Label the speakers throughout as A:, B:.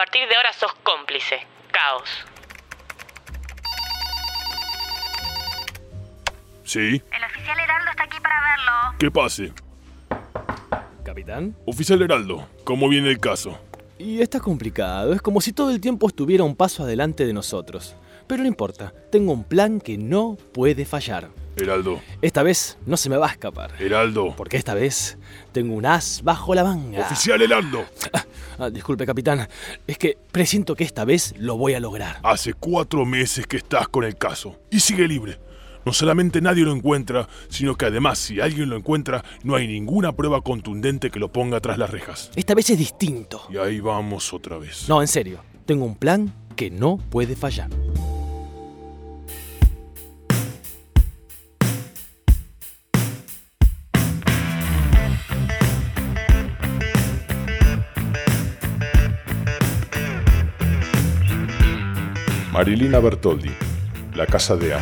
A: partir de ahora sos cómplice. Caos.
B: Sí,
C: El oficial Heraldo está aquí para verlo.
B: que pase.
D: Capitán.
B: Oficial Heraldo, ¿cómo viene el caso?
D: Y está complicado, es como si todo el tiempo estuviera un paso adelante de nosotros. Pero no importa, tengo un plan que no puede fallar.
B: Heraldo,
D: Esta vez no se me va a escapar.
B: Heraldo.
D: Porque esta vez tengo un as bajo la manga.
B: Oficial Heraldo,
D: Ah, disculpe, capitán. Es que presiento que esta vez lo voy a lograr.
B: hace cuatro meses que estás con el caso y sigue libre. No solamente nadie lo encuentra, sino que además si alguien lo encuentra, no hay ninguna prueba contundente que lo ponga tras las rejas.
D: Esta vez es distinto.
B: Y ahí vamos otra vez.
D: No, en serio. Tengo un plan que no puede fallar.
B: Marilina Bertoldi, La Casa de A.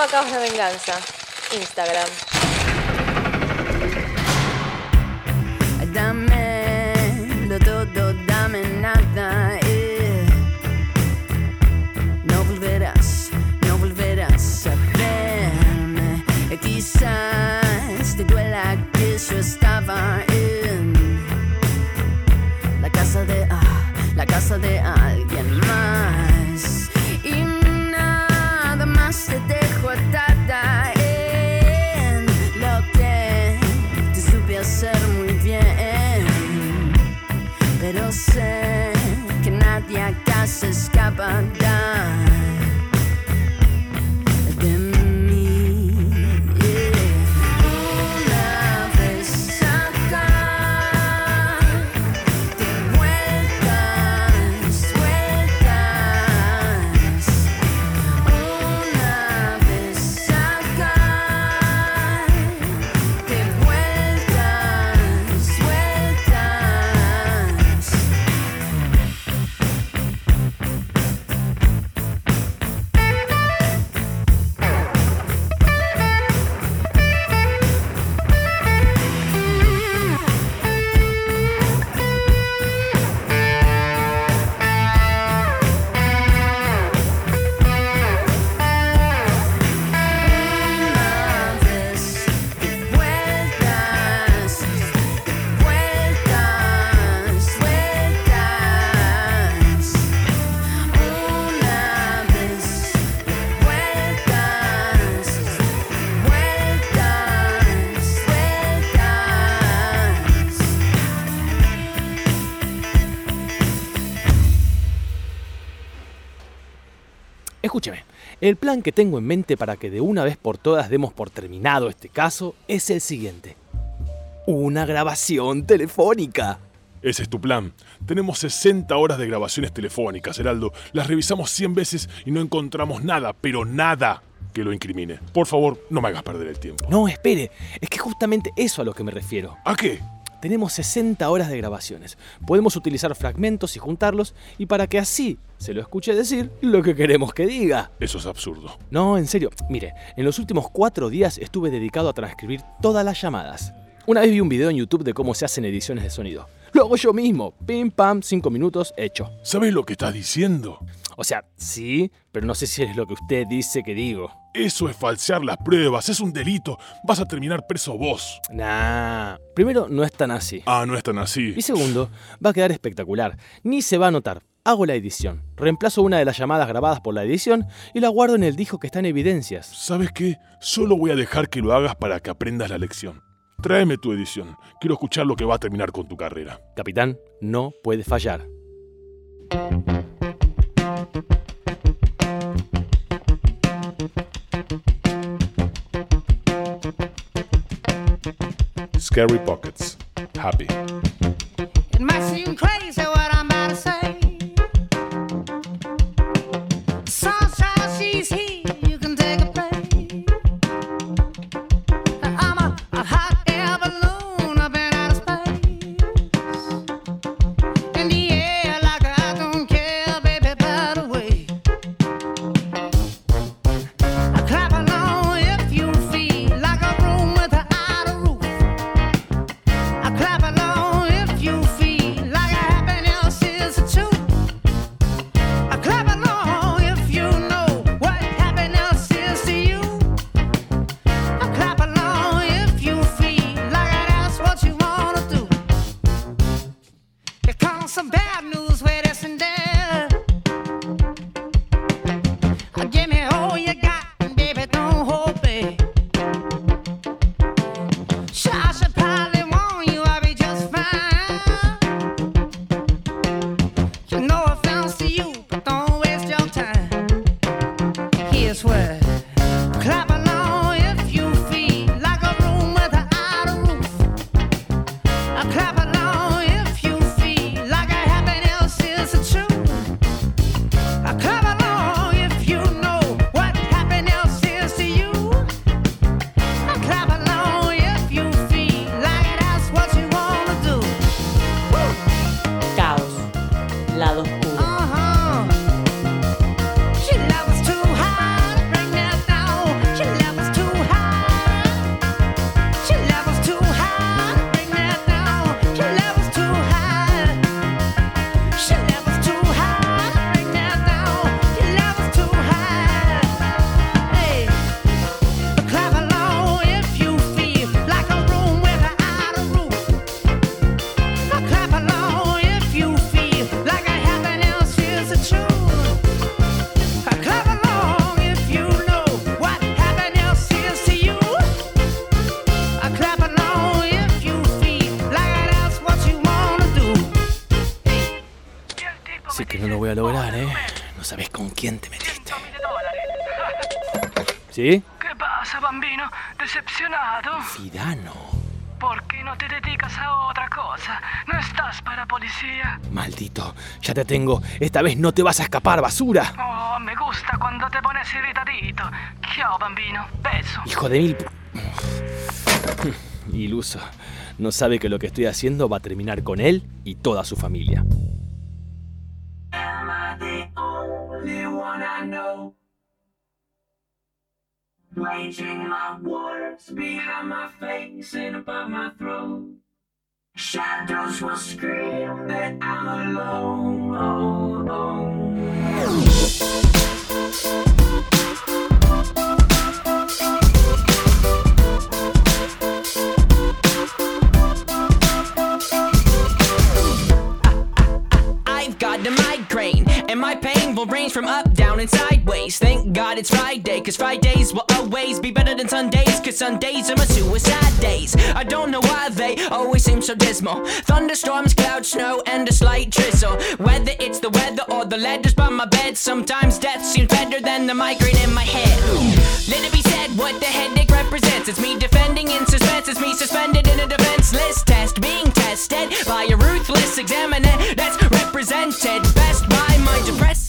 A: Arroba Caos de Venganza. Instagram.
E: Dame todo, dame nada. eh. No volverás, no volverás a verme. Eh, Quizás te duela que yo estaba en la casa de ah, la casa de alguien
D: happen. El plan que tengo en mente para que de una vez por todas demos por terminado este caso es el siguiente. Una grabación telefónica.
B: Ese es tu plan. Tenemos 60 horas de grabaciones telefónicas, Heraldo. Las revisamos 100 veces y no encontramos nada, pero nada que lo incrimine. Por favor, no me hagas perder el tiempo.
D: No, espere, es que justamente eso a lo que me refiero.
B: ¿A qué?
D: Tenemos 60 horas de grabaciones. Podemos utilizar fragmentos y juntarlos y para que así se lo escuche decir lo que queremos que diga.
B: Eso es absurdo.
D: No, en serio. Mire, en los últimos cuatro días estuve dedicado a transcribir todas las llamadas. Una vez vi un video en YouTube de cómo se hacen ediciones de sonido. Lo hago yo mismo. Pim, pam, cinco minutos, hecho.
B: ¿Sabes lo que estás diciendo?
D: O sea, sí, pero no sé si es lo que usted dice que digo.
F: Eso es falsear las pruebas, es un delito. Vas a terminar preso vos.
D: Nah. Primero, no es tan así.
F: Ah, no es tan así.
D: Y segundo, va a quedar espectacular. Ni se va a notar. Hago la edición. Reemplazo una de las llamadas grabadas por la edición y la guardo en el disco que está en evidencias.
F: ¿Sabes qué? Solo voy a dejar que lo hagas para que aprendas la lección. Tráeme tu edición. Quiero escuchar lo que va a terminar con tu carrera.
D: Capitán, no puede fallar.
F: Scary Pockets. Happy.
D: Quién te metiste. ¿Sí?
G: ¿Qué pasa, bambino? ¿Decepcionado?
D: Fidano.
G: ¿Por qué no te dedicas a otra cosa? ¿No estás para policía?
D: Maldito, ya te tengo. Esta vez no te vas a escapar, basura.
G: Oh, me gusta cuando te pones irritadito. Chao, bambino. Beso.
D: Hijo de mil... Iluso. No sabe que lo que estoy haciendo va a terminar con él y toda su familia.
H: Waging my wars behind my face and above my throat. Shadows will scream that I'm alone.
I: I've and my pain will range from up, down, and sideways. Thank God it's Friday, cause Fridays will always be better than Sundays, cause Sundays are my suicide days. I don't know why they always seem so dismal. Thunderstorms, clouds, snow, and a slight drizzle. Whether it's the weather or the letters by my bed, sometimes death seems better than the migraine in my head. Let it be said what the headache represents. It's me defending in suspense, it's me suspended in a defenseless test, being tested by a ruthless examiner that's represented best by my depressing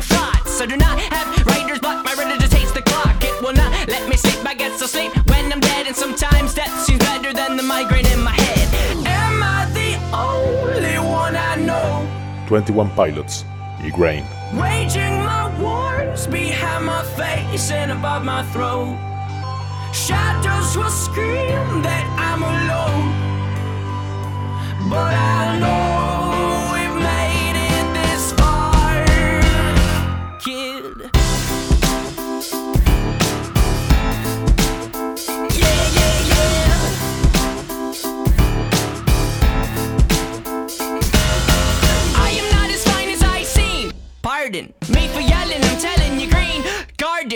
I: thoughts. I do not have writer's block, my reader just hates the clock. It will not let me sleep, I get so sleep when I'm dead, and sometimes death seems better than the migraine in my head. Am I the only one I know?
F: 21 Pilots. Migraine.
I: Waging shadows behind my face and above my throat. Shadows will scream that I'm alone, but I know. Make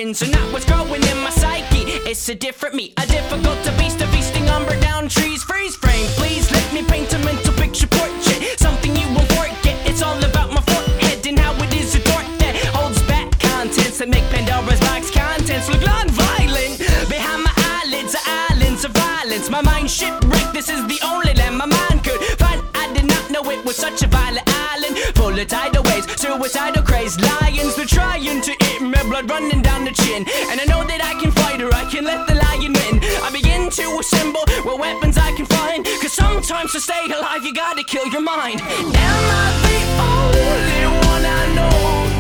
I: are not what's growing in my psyche. It's a different me, a difficult to beast, a feasting umber down trees. Of tidal waves, suicidal craze. lions. They're trying to eat me, blood running down the chin. And I know that I can fight or I can let the lion win. I begin to assemble what weapons I can find. Cause sometimes to stay alive, you gotta kill your mind. Am I the only one I know?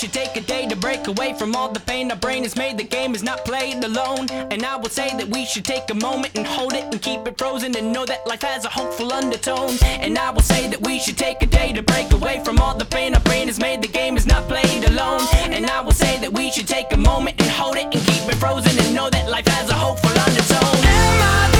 I: Should take a day to break away from all the pain our brain has made. The game is not played alone. And I will say that we should take a moment and hold it and keep it frozen and know that life has a hopeful undertone. And I will say that we should take a day to break away from all the pain our brain has made. The game is not played alone. And I will say that we should take a moment and hold it and keep it frozen and know that life has a hopeful undertone. Am I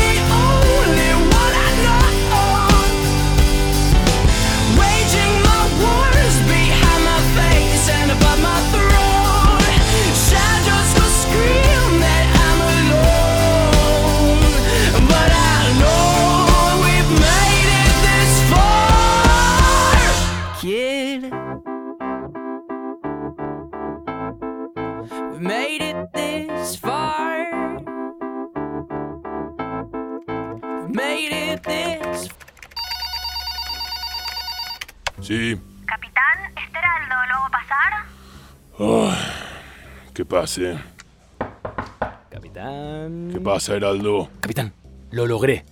F: Sí.
C: Capitán, Esteraldo, ¿lo hago pasar?
F: Que pase.
D: Capitán.
F: ¿Qué pasa, Heraldo?
D: Capitán, lo logré.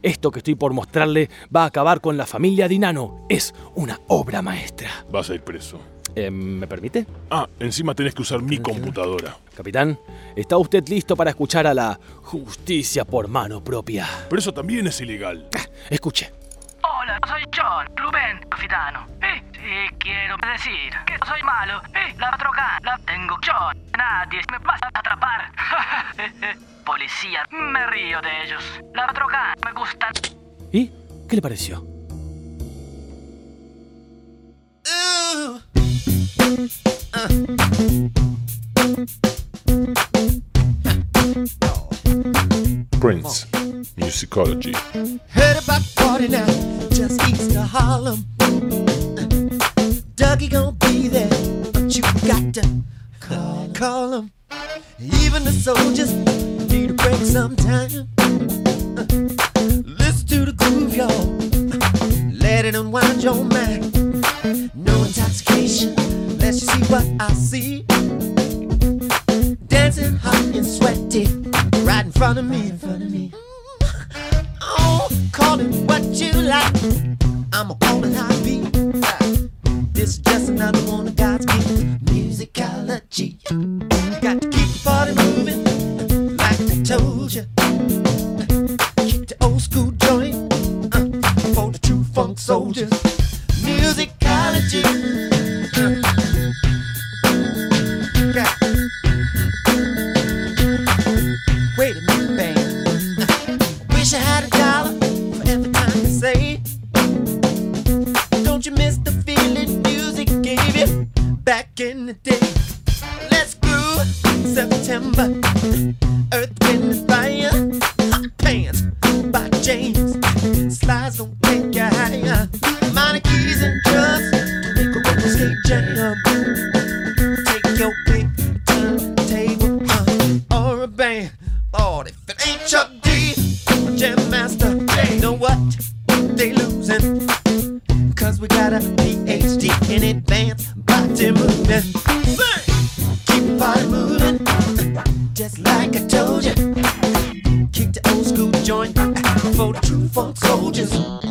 D: Esto que estoy por mostrarle va a acabar con la familia Dinano. Es una obra maestra.
F: Vas a ir preso.
D: Eh, ¿Me permite?
F: Ah, encima tenés que usar mi computadora.
D: Capitán, ¿está usted listo para escuchar a la justicia por mano propia?
F: Pero eso también es ilegal.
D: Ah, Escuche.
G: Hola, soy John, Rubén, capitano. Eh, sí, quiero decir que soy malo. Eh, la troca la tengo John. Nadie me va a atrapar. Policía, me río de ellos. La troca me gusta.
D: ¿Y qué le pareció?
F: Prince. Musicology.
J: Heard about 49 just east of Harlem. Dougie gonna be there, but you got to call, call him. Even the soldiers need a break sometime. Listen to the groove, y'all. Let it unwind your mind. No intoxication, let's see what I see. Dancing hot and sweaty, right in front of me, in front of me. Call it what you like. I'ma call it Don't you miss the feeling music gave you back in the day? Let's groove September. Body movement. Keep body moving, just like I told you. Kick the old school joint for the true funk soldiers.